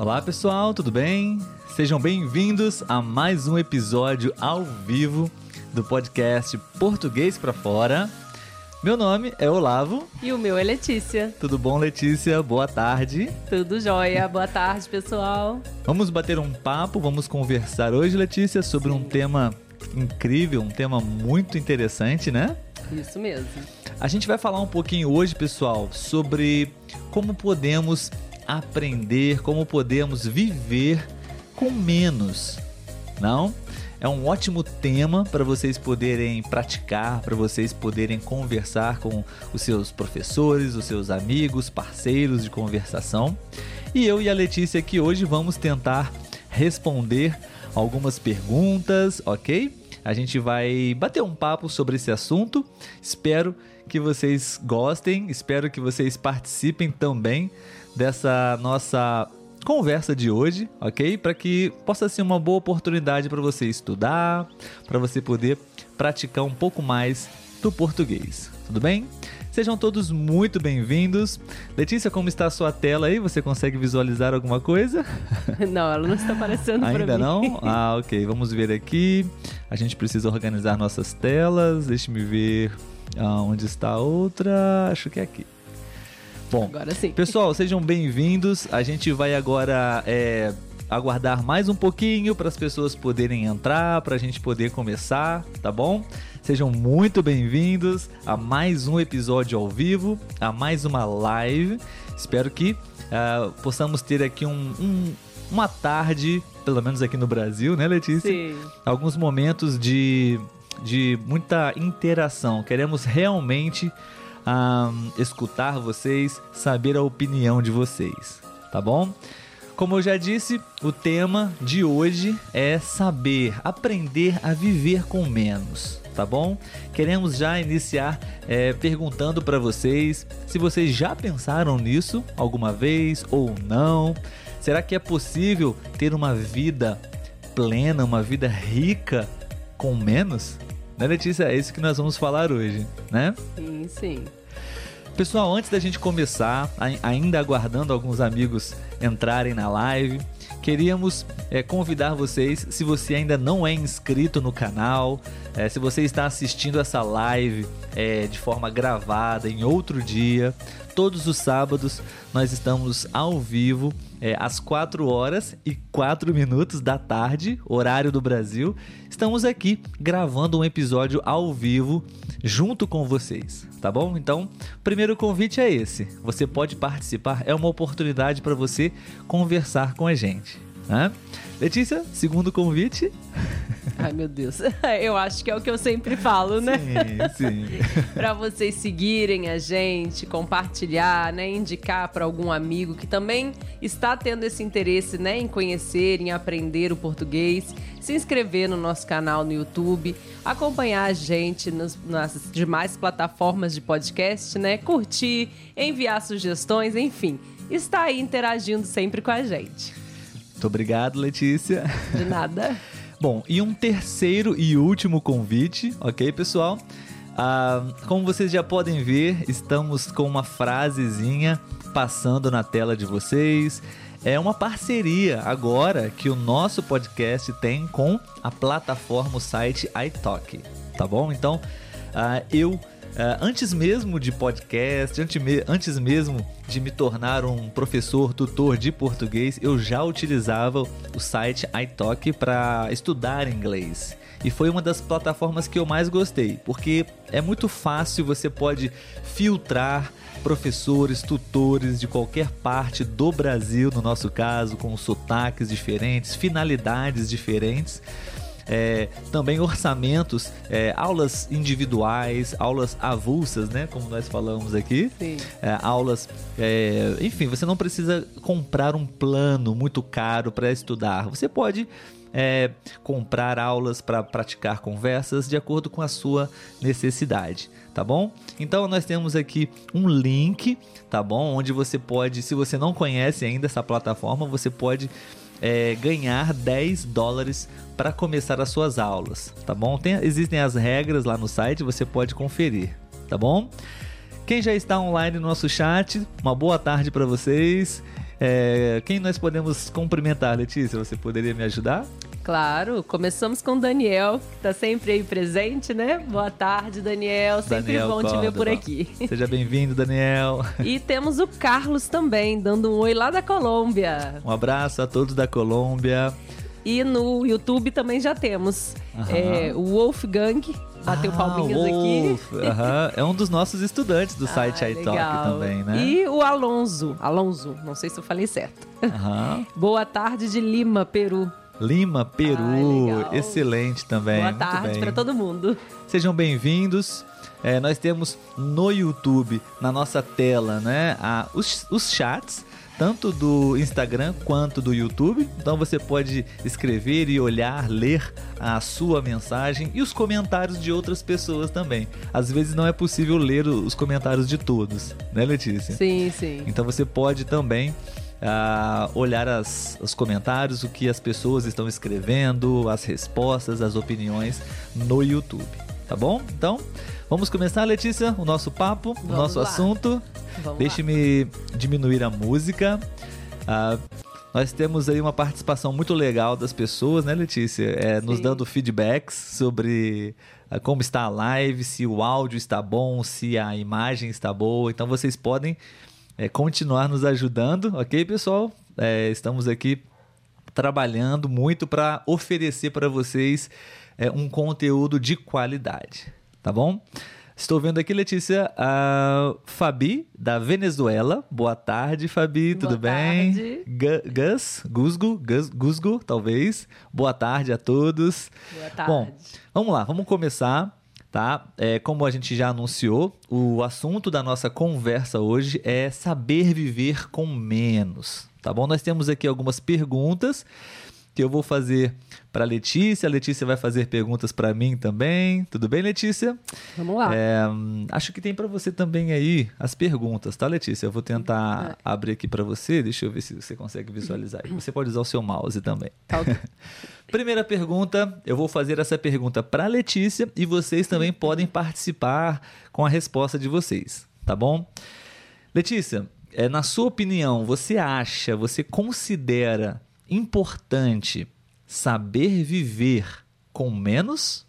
Olá pessoal, tudo bem? Sejam bem-vindos a mais um episódio ao vivo do podcast Português para Fora. Meu nome é Olavo. E o meu é Letícia. Tudo bom, Letícia? Boa tarde. Tudo jóia. Boa tarde, pessoal. Vamos bater um papo, vamos conversar hoje, Letícia, sobre um tema incrível, um tema muito interessante, né? Isso mesmo. A gente vai falar um pouquinho hoje, pessoal, sobre como podemos aprender, como podemos viver com menos. Não? É um ótimo tema para vocês poderem praticar, para vocês poderem conversar com os seus professores, os seus amigos, parceiros de conversação. E eu e a Letícia aqui hoje vamos tentar responder algumas perguntas, ok? A gente vai bater um papo sobre esse assunto. Espero que vocês gostem, espero que vocês participem também dessa nossa conversa de hoje, ok? Para que possa ser uma boa oportunidade para você estudar, para você poder praticar um pouco mais do português. Tudo bem? Sejam todos muito bem-vindos. Letícia, como está a sua tela aí? Você consegue visualizar alguma coisa? Não, ela não está aparecendo. Ainda não? Ah, ok. Vamos ver aqui. A gente precisa organizar nossas telas. Deixe-me ver ah, onde está a outra. Acho que é aqui. Bom, agora sim. Pessoal, sejam bem-vindos. A gente vai agora é, aguardar mais um pouquinho para as pessoas poderem entrar, para a gente poder começar, tá bom? Sejam muito bem-vindos a mais um episódio ao vivo, a mais uma live. Espero que uh, possamos ter aqui um, um, uma tarde, pelo menos aqui no Brasil, né, Letícia? Sim. Alguns momentos de, de muita interação. Queremos realmente um, escutar vocês, saber a opinião de vocês, tá bom? Como eu já disse, o tema de hoje é saber, aprender a viver com menos, tá bom? Queremos já iniciar é, perguntando para vocês se vocês já pensaram nisso alguma vez ou não. Será que é possível ter uma vida plena, uma vida rica com menos? Né, Letícia? É isso que nós vamos falar hoje, né? Sim, sim. Pessoal, antes da gente começar, ainda aguardando alguns amigos entrarem na live, queríamos é, convidar vocês, se você ainda não é inscrito no canal, é, se você está assistindo essa live é, de forma gravada em outro dia, todos os sábados nós estamos ao vivo é, às 4 horas e 4 minutos da tarde, horário do Brasil. Estamos aqui gravando um episódio ao vivo junto com vocês, tá bom? Então, primeiro convite é esse. Você pode participar, é uma oportunidade para você conversar com a gente. Né? Letícia, segundo convite. Ai, meu Deus. Eu acho que é o que eu sempre falo, né? Sim, sim. para vocês seguirem a gente, compartilhar, né, indicar para algum amigo que também está tendo esse interesse, né, em conhecer, em aprender o português, se inscrever no nosso canal no YouTube, acompanhar a gente nos, nas demais plataformas de podcast, né, curtir, enviar sugestões, enfim, está aí interagindo sempre com a gente. Muito obrigado, Letícia. De nada. Bom, e um terceiro e último convite, ok, pessoal? Ah, como vocês já podem ver, estamos com uma frasezinha passando na tela de vocês. É uma parceria agora que o nosso podcast tem com a plataforma, o site iTalk, tá bom? Então, ah, eu antes mesmo de podcast, antes mesmo de me tornar um professor, tutor de português, eu já utilizava o site iTalk para estudar inglês. E foi uma das plataformas que eu mais gostei, porque é muito fácil, você pode filtrar professores, tutores de qualquer parte do Brasil, no nosso caso, com sotaques diferentes, finalidades diferentes é, também orçamentos, é, aulas individuais, aulas avulsas, né? Como nós falamos aqui. É, aulas, é, enfim, você não precisa comprar um plano muito caro para estudar. Você pode é, comprar aulas para praticar conversas de acordo com a sua necessidade, tá bom? Então nós temos aqui um link, tá bom? Onde você pode, se você não conhece ainda essa plataforma, você pode é, ganhar 10 dólares para começar as suas aulas, tá bom? Tem, existem as regras lá no site, você pode conferir, tá bom? Quem já está online no nosso chat, uma boa tarde para vocês. É, quem nós podemos cumprimentar, Letícia? Você poderia me ajudar? Claro, começamos com o Daniel, que tá sempre aí presente, né? Boa tarde, Daniel. Sempre Daniel bom te ver por Córdova. aqui. Seja bem-vindo, Daniel. E temos o Carlos também, dando um oi lá da Colômbia. Um abraço a todos da Colômbia. E no YouTube também já temos é, o Wolfgang, bateu Ah, palminhas o aqui. Wolf, aham. É um dos nossos estudantes do site Ah, iTalk legal. também, né? E o Alonso, Alonso, não sei se eu falei certo. Aham. Boa tarde de Lima, Peru. Lima, Peru, legal. excelente também. Boa tarde para todo mundo. Sejam bem-vindos. É, nós temos no YouTube, na nossa tela, né, a- os, os chats, tanto do Instagram quanto do YouTube. Então você pode escrever e olhar, ler a sua mensagem e os comentários de outras pessoas também. Às vezes não é possível ler os comentários de todos, né, Letícia? Sim, sim. Então você pode também ah, olhar as- os comentários, o que as pessoas estão escrevendo, as respostas, as opiniões no YouTube, tá bom? Então, vamos começar, Letícia, o nosso papo, o Vamos nosso lá. assunto. Deixe-me diminuir a música. Ah, nós temos aí uma participação muito legal das pessoas, né, Letícia? É, nos dando feedbacks sobre ah, como está a live, se o áudio está bom, se a imagem está boa. Então vocês podem é, continuar nos ajudando, ok, pessoal? É, estamos aqui trabalhando muito para oferecer para vocês é, um conteúdo de qualidade, tá bom? Estou vendo aqui, Letícia, a Fabi, da Venezuela. Boa tarde, Fabi, Boa tudo bem? tarde. Gu- Gus, Gusgo, Gus, Gusgo, talvez. Boa tarde a todos. Boa tarde. Bom, vamos lá, vamos começar, tá? É, como a gente já anunciou, o assunto da nossa conversa hoje é saber viver com menos, tá bom? Nós temos aqui algumas perguntas que eu vou fazer para Letícia, a Letícia vai fazer perguntas para mim também. Tudo bem, Letícia? Vamos lá. É, hum, acho que tem para você também aí as perguntas, tá, Letícia? Eu vou tentar abrir aqui para você. Deixa eu ver se você consegue visualizar. aí. Você pode usar o seu mouse também. Tá ok. Primeira pergunta, eu vou fazer essa pergunta para Letícia e vocês também podem participar com a resposta de vocês, tá bom? Letícia, é, na sua opinião, você acha, você considera importante saber viver com menos?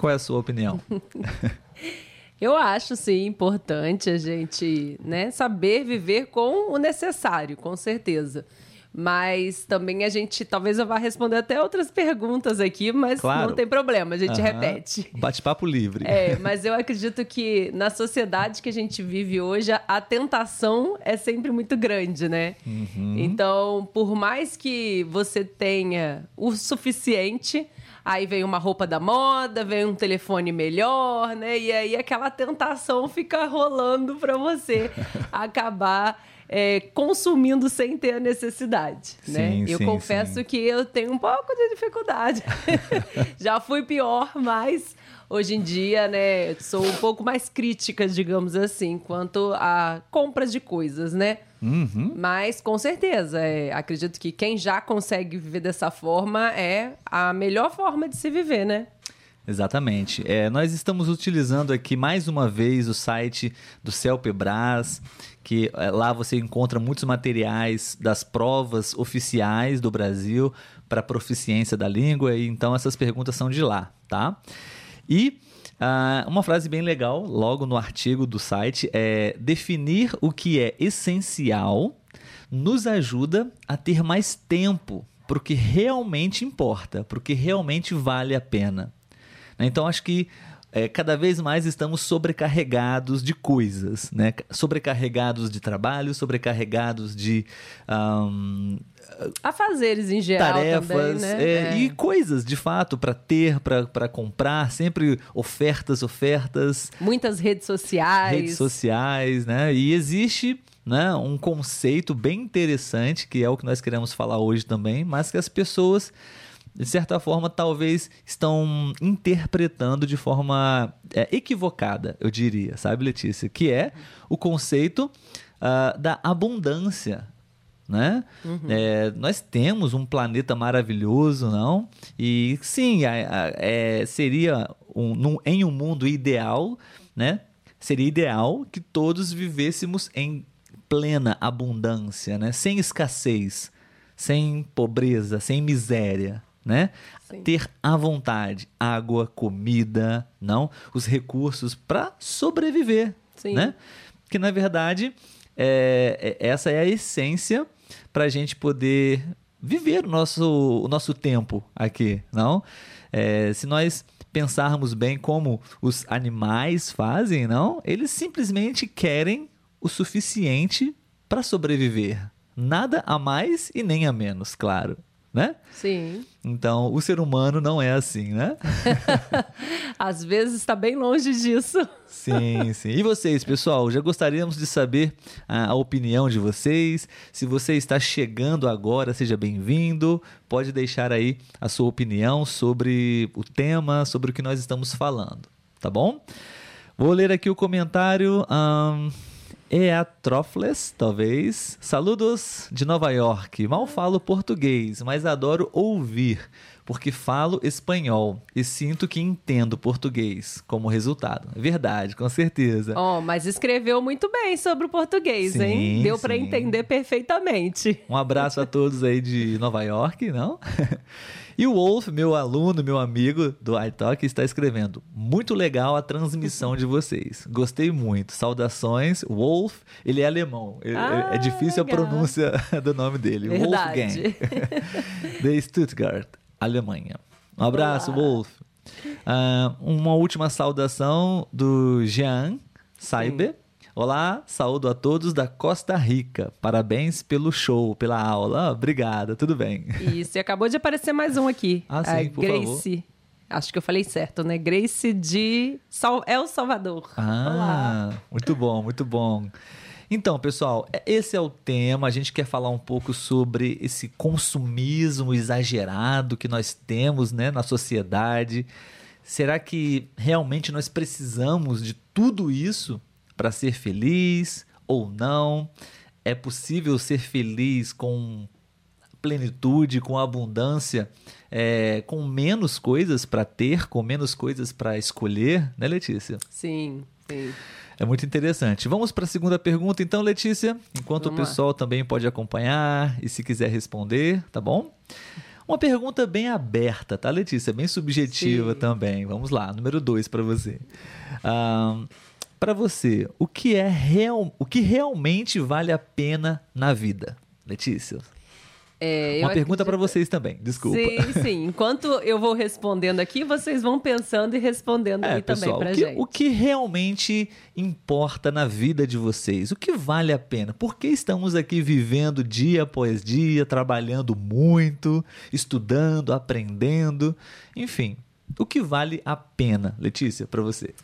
Qual é a sua opinião? Eu acho, sim, importante a gente né, saber viver com o necessário, com certeza. Mas também a gente, talvez eu vá responder até outras perguntas aqui, mas Claro. não tem problema, a gente Aham. repete. Bate-papo livre. É, mas eu acredito que na sociedade que a gente vive hoje, a, tentação é sempre muito grande, né? Uhum. Então, por mais que você tenha o suficiente, aí vem uma roupa da moda, vem um telefone melhor, né? E aí aquela tentação fica rolando pra você acabar é, consumindo sem ter a necessidade, né? Sim, Eu sim, confesso sim. que eu tenho um pouco de dificuldade. Já fui pior, mas hoje em dia, né, sou um pouco mais crítica, digamos assim, quanto a compras de coisas, né? Uhum. Mas com certeza, é, acredito que quem já consegue viver dessa forma é a melhor forma de se viver, né? Exatamente. É, nós estamos utilizando aqui mais uma vez o site do Celpebras, que é, lá você encontra muitos materiais das provas oficiais do Brasil para proficiência da língua, e então essas perguntas são de lá, tá? E ah, uma frase bem legal, logo no artigo do site, é definir o que é essencial nos ajuda a ter mais tempo para o que realmente importa, para o que realmente vale a pena. Né? Então acho que é, cada vez mais estamos sobrecarregados de coisas, né? Sobrecarregados de trabalho, sobrecarregados de ahn, Afazeres em geral tarefas também, né? é, É. e coisas de fato para ter, para comprar, sempre ofertas, ofertas, Muitas redes sociais. redes sociais, né? E existe né, um conceito bem interessante, que é o que nós queremos falar hoje também, mas que as pessoas, de certa forma, talvez estão interpretando de forma é, equivocada, eu diria, sabe, Letícia? Que é o conceito ah, da abundância. Né? É, nós temos um planeta maravilhoso, não? E sim, a- a- é, seria um, num- em um mundo ideal, né? Seria ideal que todos vivêssemos em plena abundância, né? Sem escassez, sem pobreza, sem miséria, né? Sim. Ter à vontade água, comida, não, os recursos para sobreviver, Sim. né? Que na verdade é, é- essa é a essência para a gente poder viver o nosso, o nosso tempo aqui, não? É, se nós pensarmos bem como os animais fazem, não? Eles simplesmente querem o suficiente para sobreviver. Nada a mais e nem a menos, claro, né? Sim. Então, o ser humano não é assim, né? Às vezes está bem longe disso. Sim, sim. E vocês, pessoal? Já gostaríamos de saber a, a opinião de vocês. Se você está chegando agora, seja bem-vindo. Pode deixar aí a sua opinião sobre o tema, sobre o que nós estamos falando, tá bom? Vou ler aqui o comentário. ahn, Eatrofles, talvez. Saludos de Nova York. Mal falo português, mas adoro ouvir, porque falo espanhol e sinto que entendo português como resultado. É Verdade, com certeza. Ó, mas escreveu muito bem sobre o português, Sim, hein? Deu para entender perfeitamente. Um abraço a todos aí de Nova York, não? E o Wolf, meu aluno, meu amigo do iTalk, está escrevendo. Muito legal a transmissão de vocês. Gostei muito. Saudações. Wolf, ele é alemão. Ele- Ah, é difícil a legal. pronúncia do nome dele. Verdade. Wolfgang. de Stuttgart, Alemanha. Um abraço, Olá. Wolf. Ah, uma última saudação do Jean Saiber. Olá, saúdo a todos da Costa Rica. Parabéns pelo show, pela aula. Obrigada, tudo bem. Isso, e acabou de aparecer mais um aqui. Ah, sim, a por Grace. Acho que eu falei certo, né? Grace de Sal... El Salvador. Olá. Ah, muito bom, muito bom. Então, pessoal, é- esse é o tema. A gente quer falar um pouco sobre esse consumismo exagerado que nós temos né, na sociedade. Será que realmente nós precisamos de tudo isso para ser feliz ou não? É possível ser feliz com plenitude, com abundância, é, com menos coisas para ter, com menos coisas para escolher, né, Letícia? Sim, sim. É muito interessante. Vamos para a segunda pergunta, então, Letícia. Enquanto Vamos o lá. pessoal também pode acompanhar e se quiser responder, tá bom? Uma pergunta bem aberta, tá, Letícia? Bem subjetiva Sim. também. Vamos lá, número dois para você. Para você, o que é real, o que realmente vale a pena na vida, Letícia? É, Uma pergunta para acredito- vocês também. Desculpa. Sim, sim. Enquanto eu vou respondendo aqui, vocês vão pensando e respondendo É, aí também pessoal, o que, gente. o que realmente importa na vida de vocês? O que vale a pena? Por que estamos aqui vivendo dia após dia, trabalhando muito, estudando, aprendendo? Enfim, o que vale a pena, Letícia, para você?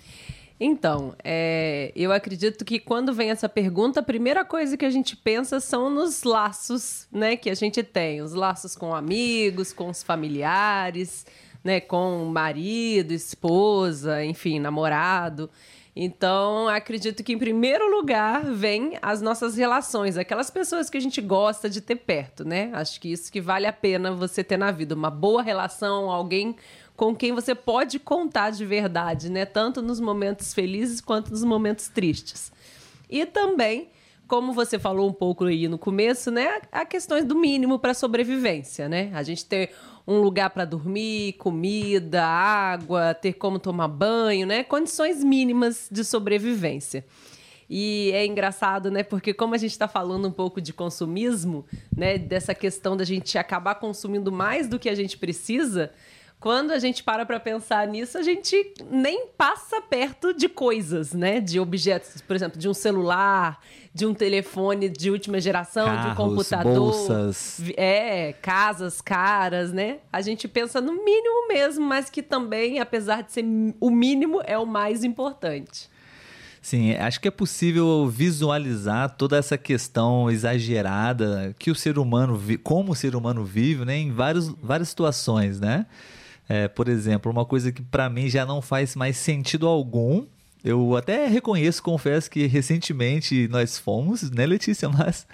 Então, é, eu acredito que quando vem essa pergunta, a primeira coisa que a gente pensa são nos laços, né, que a gente tem, os laços com amigos, com os familiares, né, com marido, esposa, enfim, namorado. Então, acredito que em primeiro lugar vem as nossas relações, aquelas pessoas que a gente gosta de ter perto, né? Acho que isso que vale a pena você ter na vida, uma boa relação, alguém com quem você pode contar de verdade, né? Tanto nos momentos felizes quanto nos momentos tristes. E também, como você falou um pouco aí no começo, né? A questões do mínimo para sobrevivência, né? A gente ter um lugar para dormir, comida, água, ter como tomar banho, né? Condições mínimas de sobrevivência. E é engraçado, né? Porque como a gente está falando um pouco de consumismo, né? Dessa questão da gente acabar consumindo mais do que a gente precisa, quando a gente para para pensar nisso, a gente nem passa perto de coisas, né? De objetos, por exemplo, de um celular, de um telefone de última geração, de um Carros, computador. bolsas. É, casas caras, né? A gente pensa no mínimo mesmo, mas que também, apesar de ser o mínimo, é o mais importante. Sim, acho que é possível visualizar toda essa questão exagerada que o ser humano, como o ser humano vive, né, em vários, várias situações, né? É, por exemplo, uma coisa que para mim já não faz mais sentido algum. Eu até reconheço, confesso que recentemente nós fomos, né, Letícia? Mas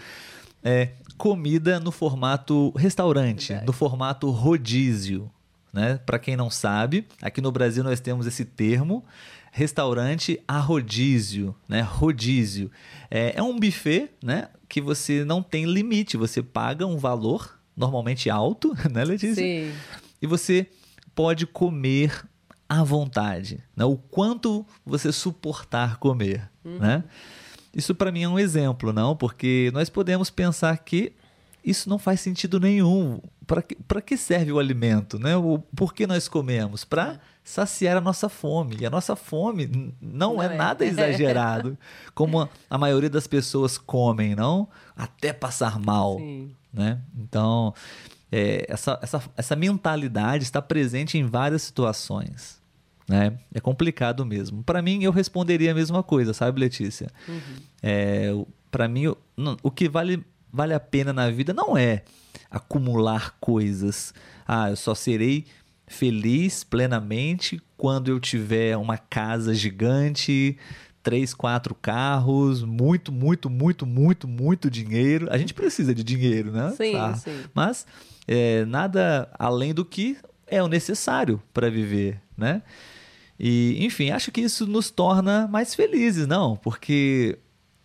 é comida no formato restaurante, Verdade. no formato rodízio, né? Para quem não sabe, aqui no Brasil nós temos esse termo restaurante a rodízio, né? Rodízio. É, é um buffet, né? Que você não tem limite, você paga um valor normalmente alto, né, Letícia? Sim. E você pode comer à vontade, né? O quanto você suportar comer, né? Isso para mim é um exemplo, não? Porque nós podemos pensar que isso não faz sentido nenhum. Para que, pra que serve o alimento? Né? O, por que nós comemos? Para saciar a nossa fome. E a nossa fome não, Não é, é. nada exagerado, como a, a maioria das pessoas comem, não? Até passar mal. Sim. Né? Então, é, essa, essa, essa mentalidade está presente em várias situações. Né? É complicado mesmo. Para mim, eu responderia a mesma coisa, sabe, Letícia? É, para mim, o, não- o que vale, vale a pena na vida não é acumular coisas. Ah, eu só serei feliz plenamente quando eu tiver uma casa gigante, três, quatro carros, muito, muito, muito, muito, muito dinheiro. A gente precisa de dinheiro, né? Sim, Tá. sim. Mas é, nada além do que é o necessário para viver, né? E, enfim, acho que isso nos torna mais felizes, não? Porque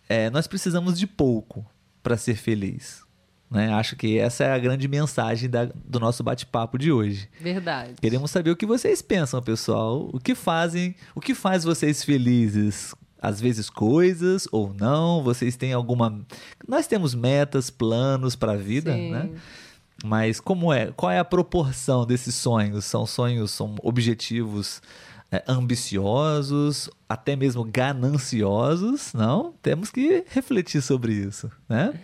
é, nós precisamos de pouco para ser feliz. Né? Acho que essa é a grande mensagem da- do nosso bate-papo de hoje. Verdade. Queremos saber o que vocês pensam, pessoal. O que fazem, o que faz vocês felizes? Às vezes coisas ou não? Vocês têm alguma? Nós temos metas, planos para a vida, Sim. né? Mas como é? Qual é a proporção desses sonhos? São sonhos, são objetivos é, ambiciosos, até mesmo gananciosos? Não? Temos que refletir sobre isso, né?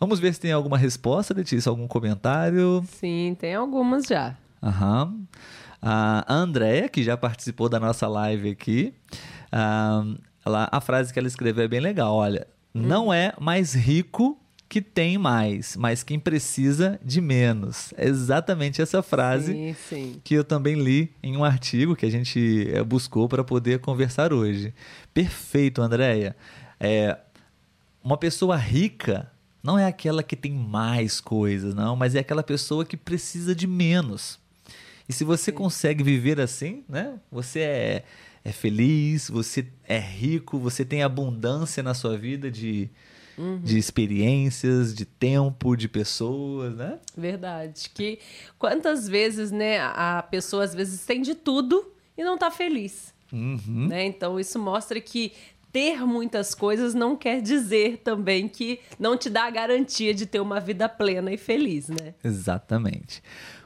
Vamos ver se tem alguma resposta, Letícia, algum comentário. Sim, tem algumas já. Aham. A Andréia, que já participou da nossa live aqui, ela- a frase que ela escreveu é bem legal. Olha, não é mais rico que tem mais, mas quem precisa de menos. É exatamente essa frase Sim, sim. que eu também li em um artigo que a gente eh, buscou para poder conversar hoje. Perfeito, Andréia. É, uma pessoa rica não é aquela que tem mais coisas, não, mas é aquela pessoa que precisa de menos. E se você consegue viver assim, né? Você é, é feliz, você é rico, você tem abundância na sua vida de, de experiências, de tempo, de pessoas, né? Verdade. Que quantas vezes, né, a pessoa às vezes tem de tudo e não tá feliz. Uhum. Né? Então isso mostra que ter muitas coisas não quer dizer também que não te dá a garantia de ter uma vida plena e feliz, né? Exatamente.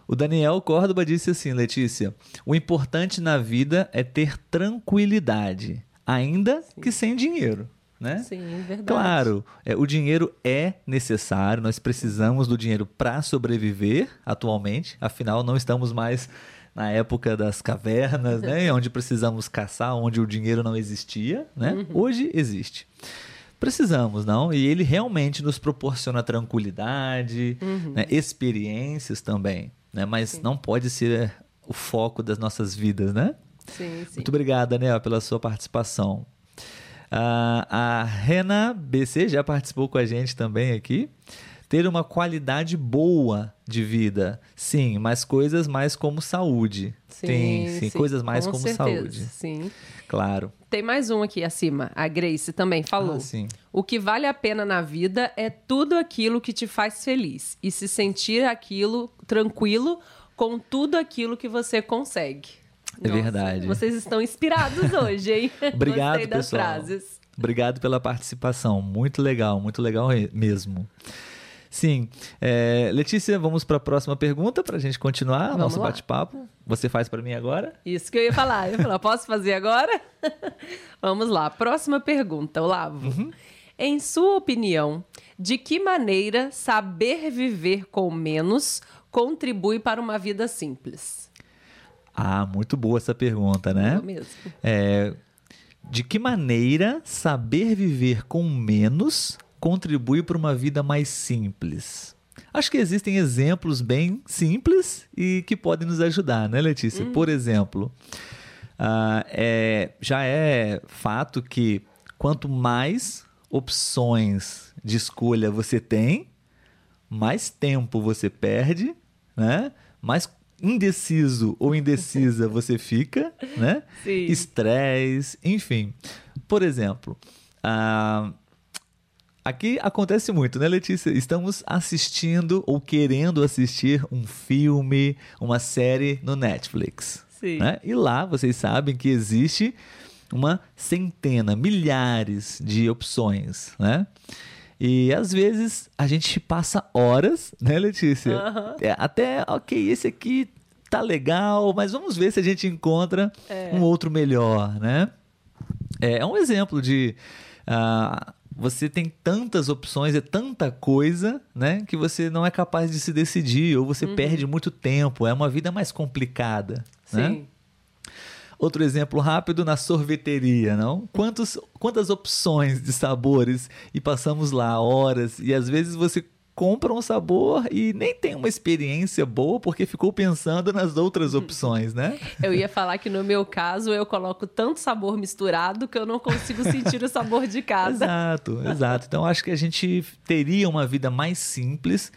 O Daniel Córdoba disse assim, Letícia: o importante na vida é ter tranquilidade, ainda que sem dinheiro. Né? Sim, verdade. Claro, é, o dinheiro é necessário, nós precisamos do dinheiro para sobreviver atualmente, afinal, não estamos mais na época das cavernas, né? onde precisamos caçar, onde o dinheiro não existia. Né? Hoje existe. Precisamos, não? E ele realmente nos proporciona tranquilidade, né? experiências também, né? mas não pode ser o foco das nossas vidas, né? Sim, sim. Muito obrigado, Daniel, pela sua participação. Ah, a Rena BC já participou com a gente também aqui. Ter uma qualidade boa de vida. Sim, mas coisas mais como saúde. Tem, sim, coisas mais com como certeza, saúde. Sim. Claro. Tem mais um aqui acima. A Grace também falou. Ah, sim. O que vale a pena na vida é tudo aquilo que te faz feliz e se sentir aquilo tranquilo com tudo aquilo que você consegue. É verdade. Vocês estão inspirados hoje, hein? Obrigado, Gostei das pessoal. frases. Obrigado pela participação. Muito legal, muito legal mesmo. Sim. É, Letícia, vamos para a próxima pergunta para a gente continuar o Vamos nosso bate-papo. Você faz para mim agora? Isso que eu ia falar. Eu ia falar, posso fazer agora? Vamos lá. Próxima pergunta, Olavo. Uhum. Em sua opinião, de que maneira saber viver com menos contribui para uma vida simples? Ah, muito boa essa pergunta, né? Eu mesmo. É, de que maneira saber viver com menos contribui para uma vida mais simples? Acho que existem exemplos bem simples e que podem nos ajudar, né, Letícia? Por exemplo, ah, é- já é fato que quanto mais opções de escolha você tem, mais tempo você perde, né? Mais indeciso ou indecisa você fica, né? Estresse, enfim. Por exemplo, ah, aqui acontece muito, né, Letícia? Estamos assistindo ou querendo assistir um filme, uma série no Netflix. Sim. né? E lá vocês sabem que existe uma centena, milhares de opções, né? E às vezes a gente passa horas, né, Letícia? É, até, ok, esse aqui tá legal, mas vamos ver se a gente encontra É. um outro melhor, né? É, é um exemplo de. ah, você tem tantas opções, é tanta coisa, né? Que você não é capaz de se decidir, ou Uhum. você perde muito tempo. É uma vida mais complicada, né? Sim. Outro exemplo rápido na sorveteria, não? Quantos, quantas opções de sabores e passamos lá horas e às vezes você compra um sabor e nem tem uma experiência boa porque ficou pensando nas outras opções, né? Eu ia falar que no meu caso eu coloco tanto sabor misturado que eu não consigo sentir o sabor de casa. Exato, exato. Então acho que a gente teria uma vida mais simples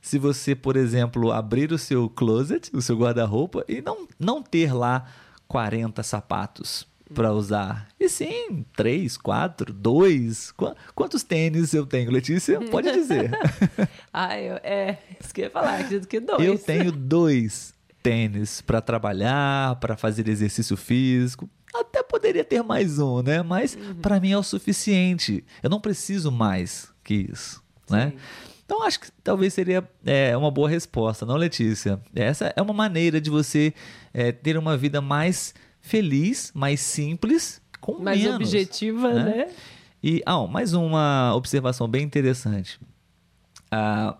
se você, por exemplo, abrir o seu closet, o seu guarda-roupa e não, não ter lá 40 sapatos para usar. E sim, três, quatro, dois. Qu- quantos tênis eu tenho, Letícia? Pode dizer. Ah, eu, é, isso que eu ia falar, acredito que dois. eu tenho dois tênis para trabalhar, para fazer exercício físico. Até poderia ter mais um, né? Mas para mim é o suficiente. Eu não preciso mais que isso, né? Sim. Então acho que talvez seria é, uma boa resposta, não, Letícia? Essa é uma maneira de você é, ter uma vida mais feliz, mais simples, com Mais menos. objetiva, né? né? E, ah, mais uma observação bem interessante. Ah,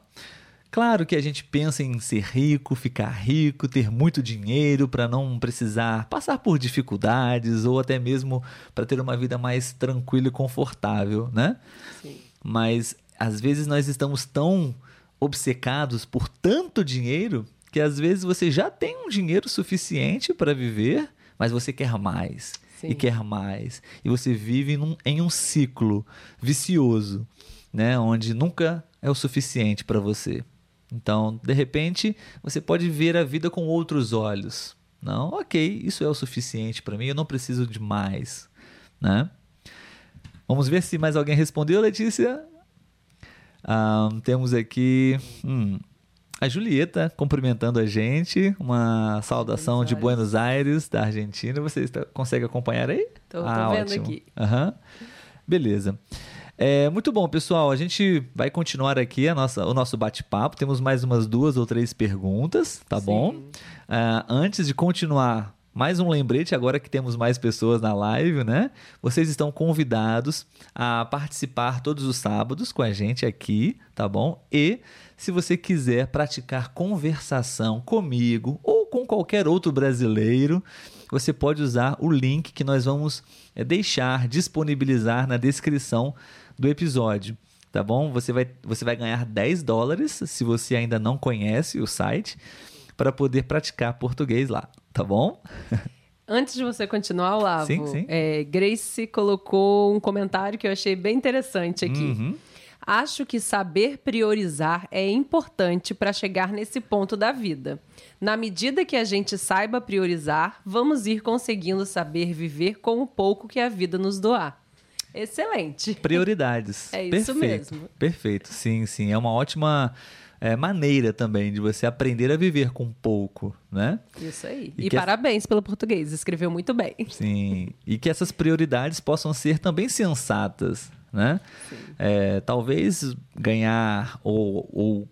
claro que a gente pensa em ser rico, ficar rico, ter muito dinheiro para não precisar passar por dificuldades ou até mesmo para ter uma vida mais tranquila e confortável, né? Sim. Mas às vezes nós estamos tão obcecados por tanto dinheiro que às vezes você já tem um dinheiro suficiente para viver, mas você quer mais Sim. e quer mais. E você vive num- em um ciclo vicioso, né? Onde nunca é o suficiente para você. Então, de repente, você pode ver a vida com outros olhos. Não, ok, isso é o suficiente para mim, eu não preciso de mais, né? Vamos ver se mais alguém respondeu, Letícia. Ah, temos aqui hum, a Julieta cumprimentando a gente. Uma saudação Buenos de. Buenos Aires, da Argentina. Você está- consegue acompanhar aí? Tô- tô ah, vendo ótimo. aqui. Aham. Beleza. É, muito bom, pessoal. A gente vai continuar aqui a nossa, o nosso bate-papo. Temos mais umas duas ou três perguntas, tá Sim. bom? Ah, antes de continuar, mais um lembrete, agora que temos mais pessoas na live, né? Vocês estão convidados a participar todos os sábados com a gente aqui, tá bom? E se você quiser praticar conversação comigo ou com qualquer outro brasileiro, você pode usar o link que nós vamos eh, deixar, disponibilizar na descrição do episódio. Tá bom? Você vai, você vai ganhar 10 dólares se você ainda não conhece o site para poder praticar português lá, tá bom? Antes de você continuar, Olavo, Sim, sim. é, Grace colocou um comentário que eu achei bem interessante aqui. Uhum. Acho que saber priorizar é importante para chegar nesse ponto da vida. Na medida que a gente saiba priorizar, vamos ir conseguindo saber viver com o pouco que a vida nos doar. Excelente. Prioridades. É isso Perfeito. mesmo. Perfeito, sim, sim. É uma ótima é, maneira também de você aprender a viver com pouco, né? Isso aí. E E, parabéns pelo português, escreveu muito bem. Sim. E que essas prioridades possam ser também sensatas, né? É, talvez ganhar ou, ou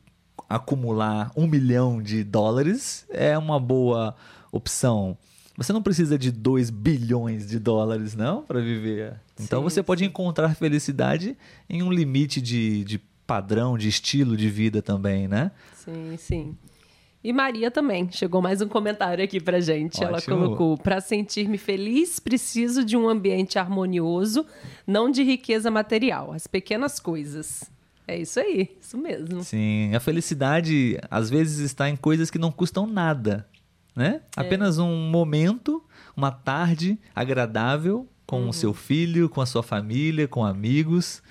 acumular um milhão de dólares é uma boa opção. Você não precisa de 2 bilhões de dólares, não, para viver. Então Sim, você pode encontrar felicidade em um limite de, de padrão, de estilo de vida também, né? Sim, sim. E Maria também. Chegou mais um comentário aqui pra gente. Ela Ótimo. colocou: para sentir-me feliz, preciso de um ambiente harmonioso, não de riqueza material. As pequenas coisas. É isso aí, isso mesmo. Sim, a felicidade às vezes está em coisas que não custam nada, né? Apenas um momento, uma tarde agradável com o seu filho, com a sua família, com amigos,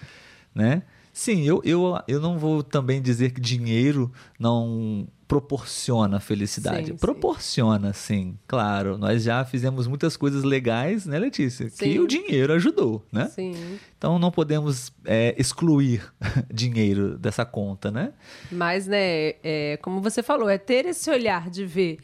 né? Sim, eu, eu, eu não vou também dizer que dinheiro não proporciona felicidade. Sim, sim. proporciona, sim. Claro, nós já fizemos muitas coisas legais, né, Letícia? Que Sim. o dinheiro ajudou, né? Sim. Então não podemos é, excluir dinheiro dessa conta, né? Mas, né, é, como você falou, é ter esse olhar de ver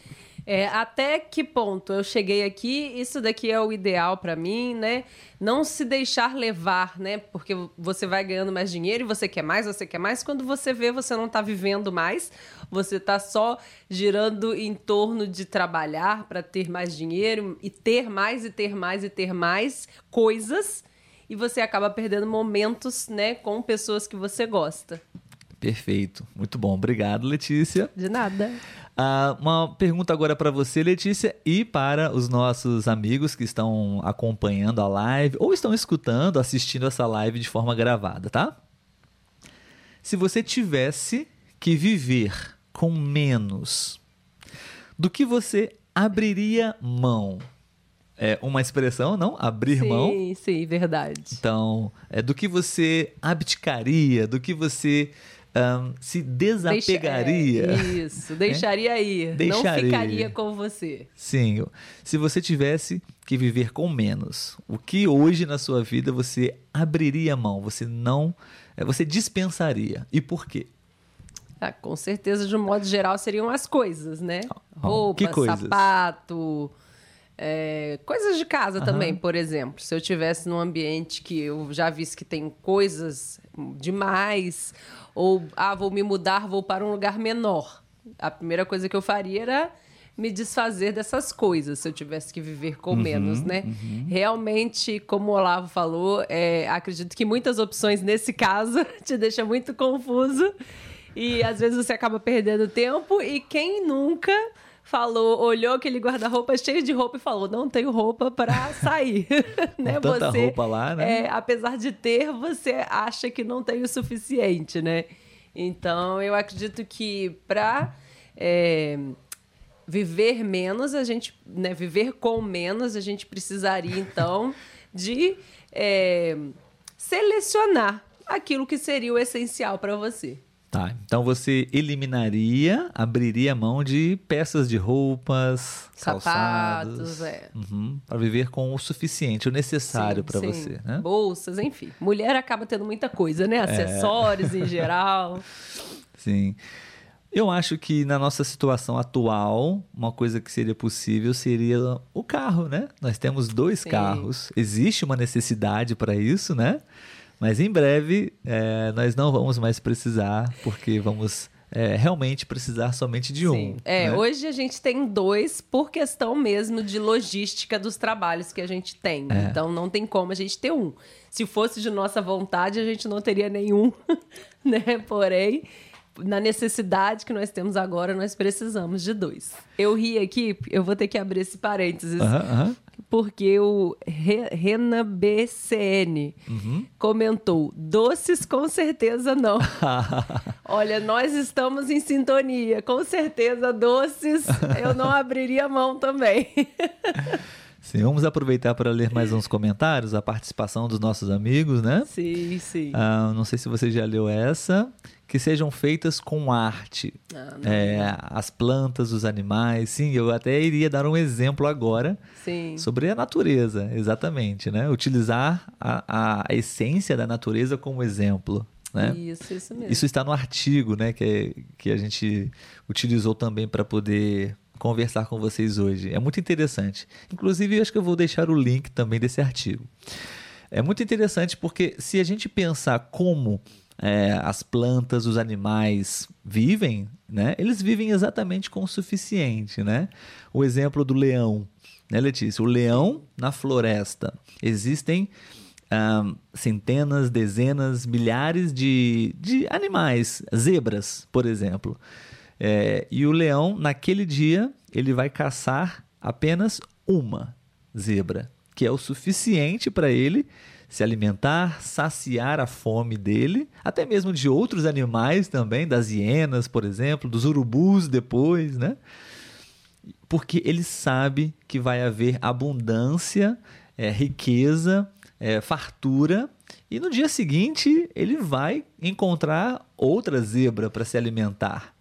é, até que ponto eu cheguei aqui, isso daqui é o ideal para mim, né? Não se deixar levar, né? Porque você vai ganhando mais dinheiro e você quer mais, você quer mais. Quando você vê, você não tá vivendo mais, você tá só girando em torno de trabalhar para ter mais dinheiro e ter mais e ter mais e ter mais coisas. E você acaba perdendo momentos, né, com pessoas que você gosta. Perfeito. Muito bom. Obrigado, Letícia. De nada. Ah, uma pergunta agora para você, Letícia, e para os nossos amigos que estão acompanhando a live ou estão escutando, assistindo essa live de forma gravada, tá? Se você tivesse que viver com menos, do que você abriria mão? É uma expressão, não? Abrir sim, mão. Sim, verdade. Então, é do que você abdicaria, do que você ahn, se desapegaria. Deixa- é, isso, deixaria ir. Deixaria. Não ficaria com você. Sim, se você tivesse que viver com menos, o que hoje na sua vida você abriria mão, você não, é, você dispensaria. E por quê? Ah, com certeza, de um modo geral, seriam as coisas, né? Ah, Roupa, sapato, é, coisas de casa Aham. também, por exemplo. Se eu tivesse num ambiente que eu já visse que tem coisas demais, ou ah, vou me mudar, vou para um lugar menor. A primeira coisa que eu faria era me desfazer dessas coisas, se eu tivesse que viver com menos, né? Realmente, como o Olavo falou, é, acredito que muitas opções nesse caso te deixa muito confuso. E às vezes você acaba perdendo tempo. E quem nunca falou, olhou aquele guarda-roupa cheio de roupa e falou: não tenho roupa para sair. né? tanta roupa lá, né? é, apesar de ter, você acha que não tem o suficiente, né? Então eu acredito que para viver menos, a gente, né, viver com menos, a gente precisaria então de é, selecionar aquilo que seria o essencial para você. Tá, então você eliminaria, abriria mão de peças de roupas, Sapatos, calçados, é. para viver com o suficiente, o necessário para você, né? Bolsas, enfim. Mulher acaba tendo muita coisa, né? Acessórios em geral. Sim. Eu acho que na nossa situação atual, uma coisa que seria possível seria o carro, né? Nós temos dois Sim. carros. Existe uma necessidade para isso, né? Mas em breve eh, nós não vamos mais precisar, porque vamos eh, realmente precisar somente de um. Sim. É, né? hoje a gente tem dois por questão mesmo de logística dos trabalhos que a gente tem. É. Então não tem como a gente ter um. Se fosse de nossa vontade, a gente não teria nenhum, né? Porém, na necessidade que nós temos agora, nós precisamos de dois. Eu ri aqui, eu vou ter que abrir esse parênteses. Porque o Re- Rena BCN Uhum. comentou: doces com certeza não. Olha, nós estamos em sintonia. Com certeza, doces eu não abriria mão também. Sim, vamos aproveitar para ler mais uns comentários, a participação dos nossos amigos, né? sim, sim. Ah, não sei se você já leu essa. Que sejam feitas com arte. Ah. É, as plantas, os animais. Sim, eu até iria dar um exemplo agora Sim. sobre a natureza, exatamente, né? Utilizar a, a essência da natureza como exemplo, né? Isso, isso mesmo. Isso está no artigo, né, que, é- que a gente utilizou também para poder conversar com vocês hoje. É muito interessante. Inclusive, eu acho que eu vou deixar o link também desse artigo. É muito interessante porque se a gente pensar como é, as plantas, os animais vivem, né, eles vivem exatamente com o suficiente, né? O exemplo do leão, né, Letícia? O leão na floresta. Existem ah, centenas, dezenas, milhares de, de animais, zebras, por exemplo. É, e o leão, naquele dia, ele vai caçar apenas uma zebra, que é o suficiente para ele se alimentar, saciar a fome dele, até mesmo de outros animais também, das hienas, por exemplo, dos urubus depois, né? porque ele sabe que vai haver abundância, é, riqueza, é, fartura e no dia seguinte ele vai encontrar outra zebra para se alimentar,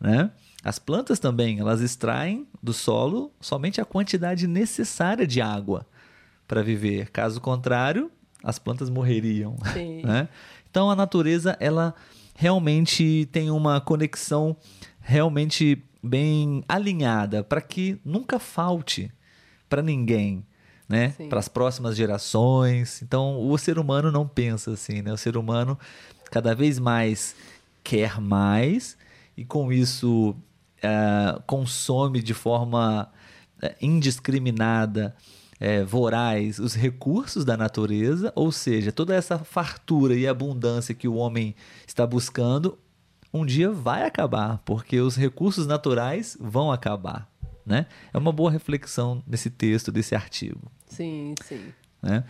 né? As plantas também, elas extraem do solo somente a quantidade necessária de água para viver. Caso contrário, as plantas morreriam. Né? Então a natureza ela realmente tem uma conexão realmente bem alinhada para que nunca falte para ninguém, né? Para as próximas gerações. Então o ser humano não pensa assim, né? O ser humano cada vez mais quer mais e com isso uh, consome de forma uh, indiscriminada é, voraz os recursos da natureza, ou seja, toda essa fartura e abundância que o homem está buscando, um dia vai acabar, porque os recursos naturais vão acabar. Né? É uma boa reflexão nesse texto, desse artigo. Sim, sim. Né?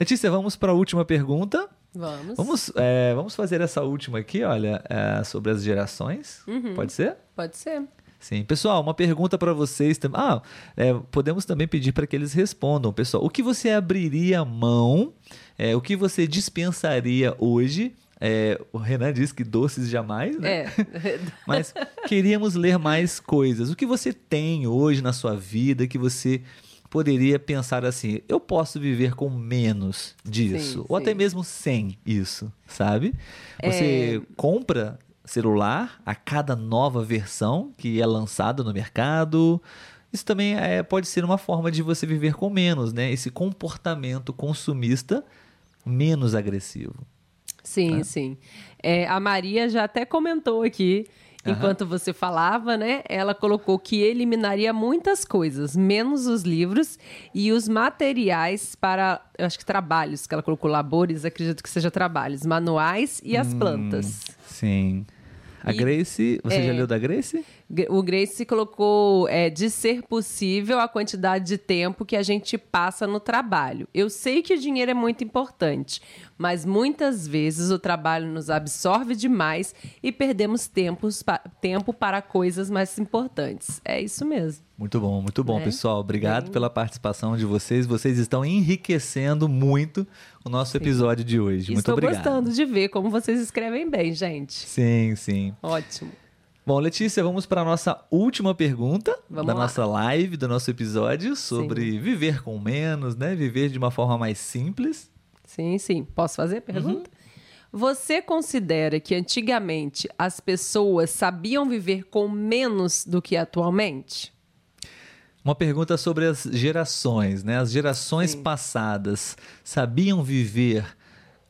Letícia, vamos para a última pergunta. Vamos. Vamos, é, vamos fazer essa última aqui, olha, é, sobre as gerações. Uhum. Pode ser? Pode ser. Sim, pessoal, uma pergunta para vocês também. Ah, é, podemos também pedir para que eles respondam, pessoal. O que você abriria mão? É, o que você dispensaria hoje? É, o Renan disse que doces jamais, né? É. Mas queríamos ler mais coisas. O que você tem hoje na sua vida que você poderia pensar assim: eu posso viver com menos disso, sim, ou sim. até mesmo sem isso, sabe? Você é... compra celular a cada nova versão que é lançada no mercado. Isso também é, pode ser uma forma de você viver com menos, né? Esse comportamento consumista menos agressivo. Sim, né? sim. É, a Maria já até comentou aqui enquanto você falava, né? Ela colocou que eliminaria muitas coisas, menos os livros e os materiais para, eu acho que trabalhos, que ela colocou labores, acredito que seja trabalhos, manuais e as hum, plantas. Sim. A e, Grace, você é, já leu da Grace? O Grace colocou é, de ser possível a quantidade de tempo que a gente passa no trabalho. Eu sei que o dinheiro é muito importante, mas muitas vezes o trabalho nos absorve demais e perdemos tempos, tempo para coisas mais importantes. É isso mesmo. Muito bom, muito bom, é. pessoal. Obrigado Bem... pela participação de vocês. Vocês estão enriquecendo muito o nosso sim. episódio de hoje. Muito Estou obrigado. Estou gostando de ver como vocês escrevem bem, gente. Sim, sim. Ótimo. Bom, Letícia, vamos para a nossa última pergunta vamos da lá. nossa live, do nosso episódio sobre sim. viver com menos, né? Viver de uma forma mais simples. Sim, sim. Posso fazer a pergunta? Uhum. Você considera que antigamente as pessoas sabiam viver com menos do que atualmente? Uma pergunta sobre as gerações, né? As gerações Sim. passadas sabiam viver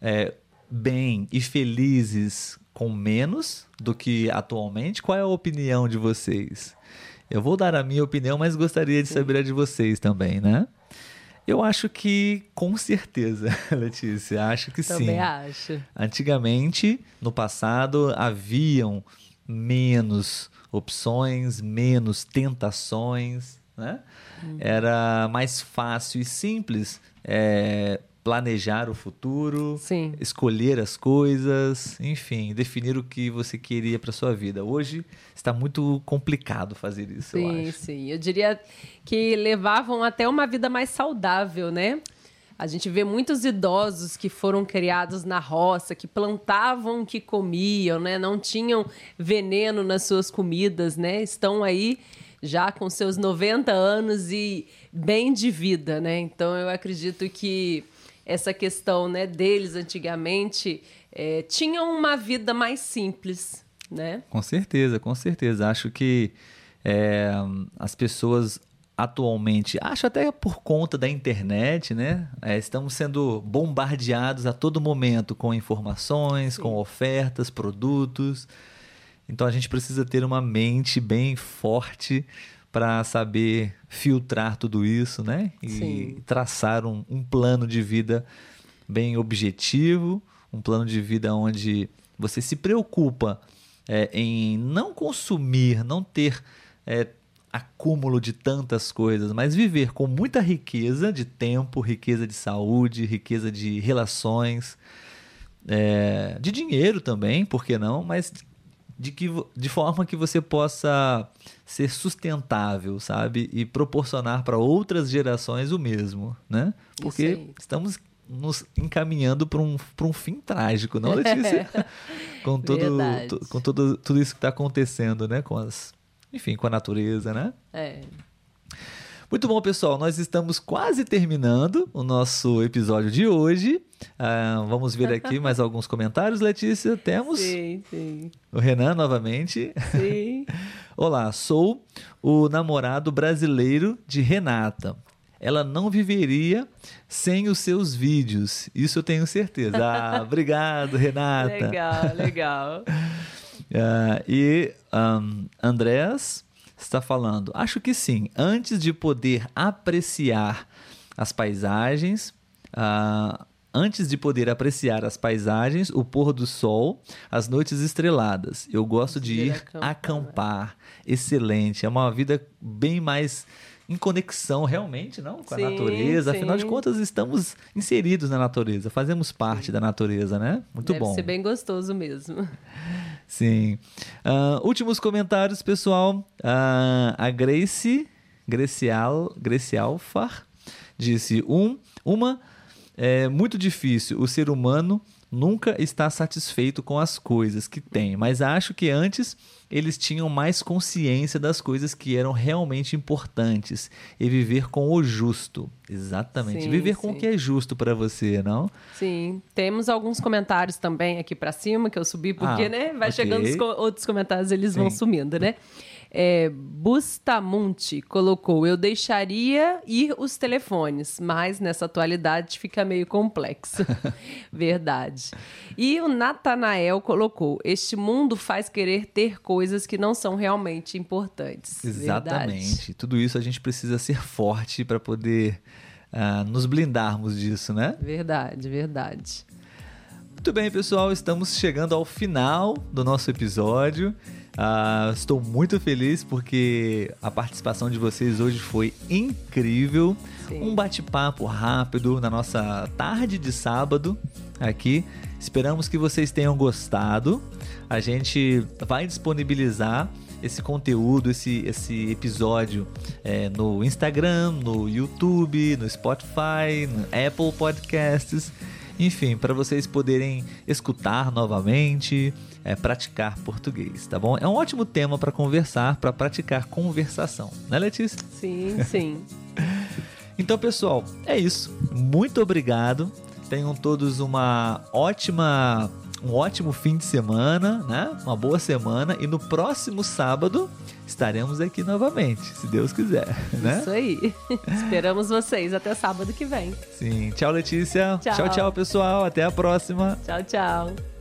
é, bem e felizes com menos do que atualmente? Qual é a opinião de vocês? Eu vou dar a minha opinião, mas gostaria de saber a de vocês também, né? Eu acho que com certeza, Letícia, acho que Também sim. Também acho. Antigamente, no passado, haviam menos opções, menos tentações, né? Hum. Era mais fácil e simples é, planejar o futuro, Sim. escolher as coisas, enfim, definir o que você queria para sua vida. Hoje está muito complicado fazer isso, sim, eu acho. Sim, Eu diria que levavam até uma vida mais saudável, né? A gente vê muitos idosos que foram criados na roça, que plantavam, que comiam, né? Não tinham veneno nas suas comidas, né? Estão aí já com seus 90 anos e bem de vida, né? Então eu acredito que essa questão né, deles antigamente é, tinham uma vida mais simples, né? Com certeza, com certeza. Acho que é, as pessoas atualmente, acho até por conta da internet, né? É, estamos sendo bombardeados a todo momento com informações, Sim. com ofertas, produtos. Então a gente precisa ter uma mente bem forte para saber filtrar tudo isso, né? E Sim. traçar um, um, plano de vida bem objetivo, um plano de vida onde você se preocupa é, em não consumir, não ter é, acúmulo de tantas coisas, mas viver com muita riqueza de tempo, riqueza de saúde, riqueza de relações, é, de dinheiro também, por que não? Mas de, que, de forma que você possa ser sustentável, sabe? E proporcionar para outras gerações o mesmo, né? Porque estamos nos encaminhando para um, um fim trágico, não, Letícia? com todo, to, com todo, tudo isso que está acontecendo, né? Com as, enfim, com a natureza, né? É. Muito bom, pessoal. Nós estamos quase terminando o nosso episódio de hoje. Uh, vamos ver aqui mais alguns comentários, Letícia. Temos sim, sim. o Renan novamente. Sim. Olá, sou o namorado brasileiro de Renata. Ela não viveria sem os seus vídeos. Isso eu tenho certeza. Ah, obrigado, Renata. Legal, legal. Uh, e um, Andrés está falando? Acho que sim. Antes de poder apreciar as paisagens, uh, antes de poder apreciar as paisagens, o pôr do sol, as noites estreladas, eu gosto de, ir acampar. acampar. Excelente. É uma vida bem mais em conexão realmente, não, com sim, a natureza. Sim. Afinal de contas, estamos inseridos na natureza, fazemos parte sim. da natureza, né? Muito Deve bom. Deve ser bem gostoso mesmo. Sim. Uh, últimos comentários, pessoal. Uh, a Grace, Grace, Al, Grace Alfar disse: um, uma é muito difícil. O ser humano nunca está satisfeito com as coisas que tem, mas acho que antes eles tinham mais consciência das coisas que eram realmente importantes e viver com o justo. Exatamente. Sim, viver sim. com o que é justo para você, não? Sim. Temos alguns comentários também aqui para cima que eu subi, porque, ah, né? Vai okay. chegando os outros comentários, eles sim. vão sumindo, né? É, Bustamonte colocou: Eu deixaria ir os telefones, mas nessa atualidade fica meio complexo. Verdade. E o Natanael colocou: Este mundo faz querer ter coisas que não são realmente importantes. Exatamente. Verdade. Tudo isso a gente precisa ser forte para poder uh, nos blindarmos disso, né? Verdade, verdade. Muito bem, pessoal, estamos chegando ao final do nosso episódio. Uh, estou muito feliz porque a participação de vocês hoje foi incrível. Sim. Um bate-papo rápido na nossa tarde de sábado aqui. Esperamos que vocês tenham gostado. A gente vai disponibilizar esse conteúdo, esse, esse episódio é, no Instagram, no YouTube, no Spotify, no Apple Podcasts. Enfim, para vocês poderem escutar novamente, é, praticar português, tá bom? É um ótimo tema para conversar, para praticar conversação, né, Letícia? Sim, sim. então, pessoal, é isso. Muito obrigado. Tenham todos uma ótima um ótimo fim de semana, né? Uma boa semana e no próximo sábado estaremos aqui novamente, se Deus quiser, né? Isso aí. Esperamos vocês até sábado que vem. Sim. Tchau, Letícia. Tchau, tchau, tchau pessoal. Até a próxima. Tchau, tchau.